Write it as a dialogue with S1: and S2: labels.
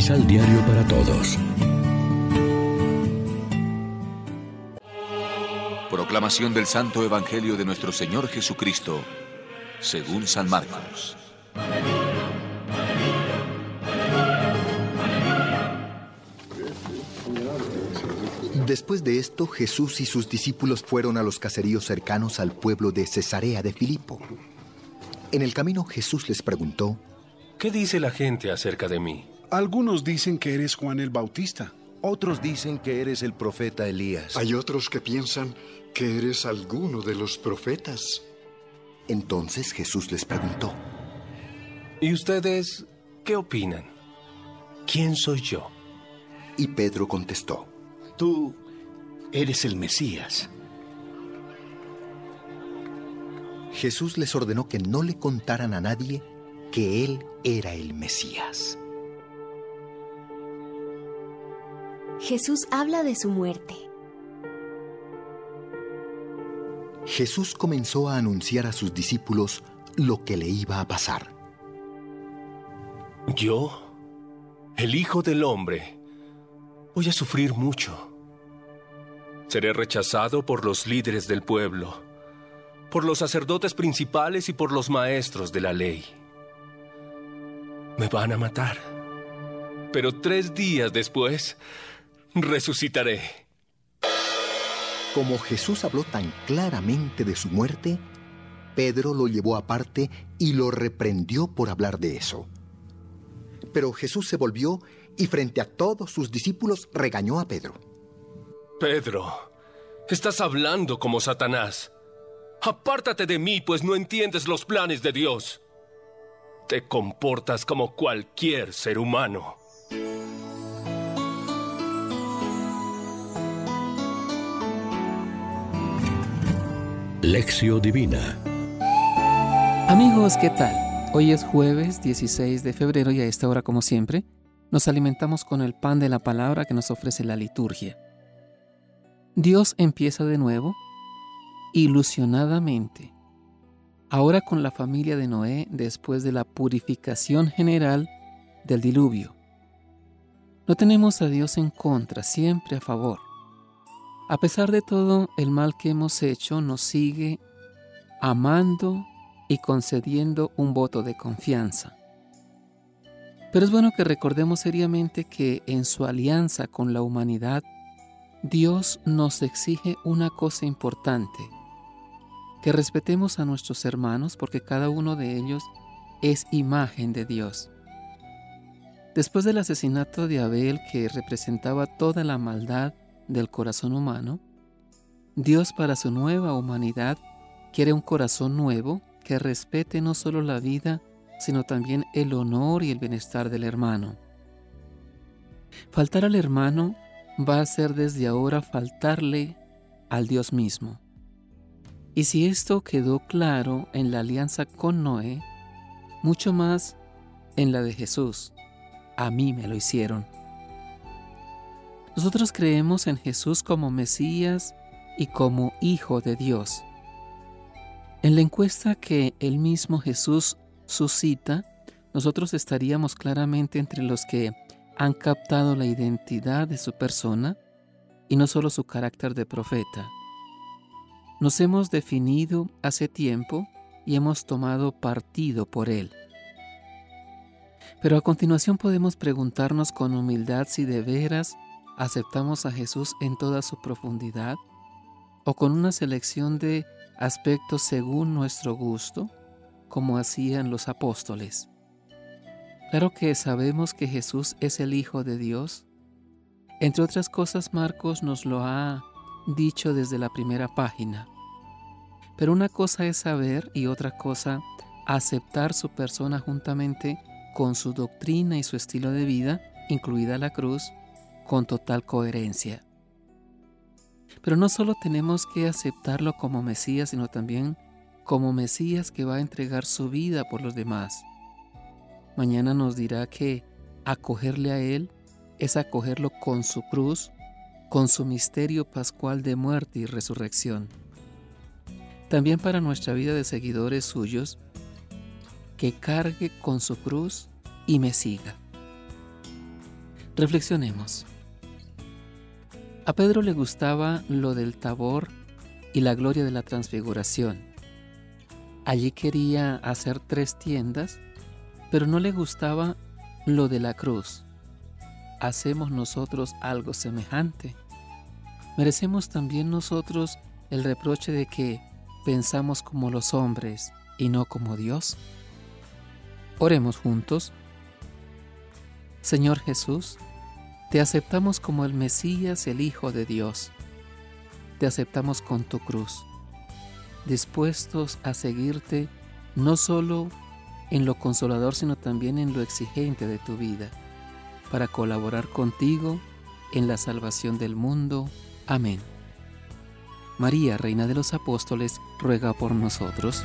S1: Misal Diario para Todos.
S2: Proclamación del Santo Evangelio de nuestro Señor Jesucristo, según San Marcos.
S3: Después de esto, Jesús y sus discípulos fueron a los caseríos cercanos al pueblo de Cesarea de Filipo. En el camino Jesús les preguntó,
S4: ¿Qué dice la gente acerca de mí?
S5: Algunos dicen que eres Juan el Bautista.
S6: Otros dicen que eres el profeta Elías.
S7: Hay otros que piensan que eres alguno de los profetas.
S3: Entonces Jesús les preguntó,
S4: ¿Y ustedes qué opinan? ¿Quién soy yo?
S3: Y Pedro contestó,
S8: Tú eres el Mesías.
S3: Jesús les ordenó que no le contaran a nadie que él era el Mesías.
S9: Jesús habla de su muerte.
S3: Jesús comenzó a anunciar a sus discípulos lo que le iba a pasar.
S4: Yo, el Hijo del Hombre, voy a sufrir mucho. Seré rechazado por los líderes del pueblo, por los sacerdotes principales y por los maestros de la ley. Me van a matar. Pero tres días después, resucitaré.
S3: Como Jesús habló tan claramente de su muerte, Pedro lo llevó aparte y lo reprendió por hablar de eso. Pero Jesús se volvió y frente a todos sus discípulos regañó a Pedro.
S4: Pedro, estás hablando como Satanás. Apártate de mí, pues no entiendes los planes de Dios. Te comportas como cualquier ser humano.
S1: Lección Divina
S10: Amigos, ¿qué tal? Hoy es jueves 16 de febrero y a esta hora, como siempre, nos alimentamos con el pan de la palabra que nos ofrece la liturgia. Dios empieza de nuevo, ilusionadamente, ahora con la familia de Noé después de la purificación general del diluvio. No tenemos a Dios en contra, siempre a favor. A pesar de todo el mal que hemos hecho, nos sigue amando y concediendo un voto de confianza. Pero es bueno que recordemos seriamente que en su alianza con la humanidad, Dios nos exige una cosa importante, que respetemos a nuestros hermanos porque cada uno de ellos es imagen de Dios. Después del asesinato de Abel que representaba toda la maldad del corazón humano, Dios para su nueva humanidad quiere un corazón nuevo que respete no solo la vida, sino también el honor y el bienestar del hermano. Faltar al hermano va a ser desde ahora faltarle al Dios mismo. Y si esto quedó claro en la alianza con Noé, mucho más en la de Jesús, a mí me lo hicieron. Nosotros creemos en Jesús como Mesías y como Hijo de Dios. En la encuesta que el mismo Jesús suscita, nosotros estaríamos claramente entre los que han captado la identidad de su persona y no solo su carácter de profeta. Nos hemos definido hace tiempo y hemos tomado partido por él. Pero a continuación podemos preguntarnos con humildad si de veras aceptamos a Jesús en toda su profundidad o con una selección de aspectos según nuestro gusto, como hacían los apóstoles. Claro que sabemos que Jesús es el Hijo de Dios. Entre otras cosas, Marcos nos lo ha dicho desde la primera página. Pero una cosa es saber y otra cosa aceptar su persona juntamente con su doctrina y su estilo de vida, incluida la cruz, con total coherencia. Pero no solo tenemos que aceptarlo como Mesías, sino también como Mesías que va a entregar su vida por los demás. Mañana nos dirá que acogerle a Él es acogerlo con su cruz, con su misterio pascual de muerte y resurrección. También para nuestra vida de seguidores suyos, que cargue con su cruz y me siga. Reflexionemos. A Pedro le gustaba lo del tabor y la gloria de la transfiguración. Allí quería hacer tres tiendas, pero no le gustaba lo de la cruz. ¿Hacemos nosotros algo semejante? ¿Merecemos también nosotros el reproche de que pensamos como los hombres y no como Dios? Oremos juntos. Señor Jesús, te aceptamos como el Mesías, el Hijo de Dios. Te aceptamos con tu cruz, dispuestos a seguirte no solo en lo consolador, sino también en lo exigente de tu vida, para colaborar contigo en la salvación del mundo. Amén. María, Reina de los Apóstoles, ruega por nosotros.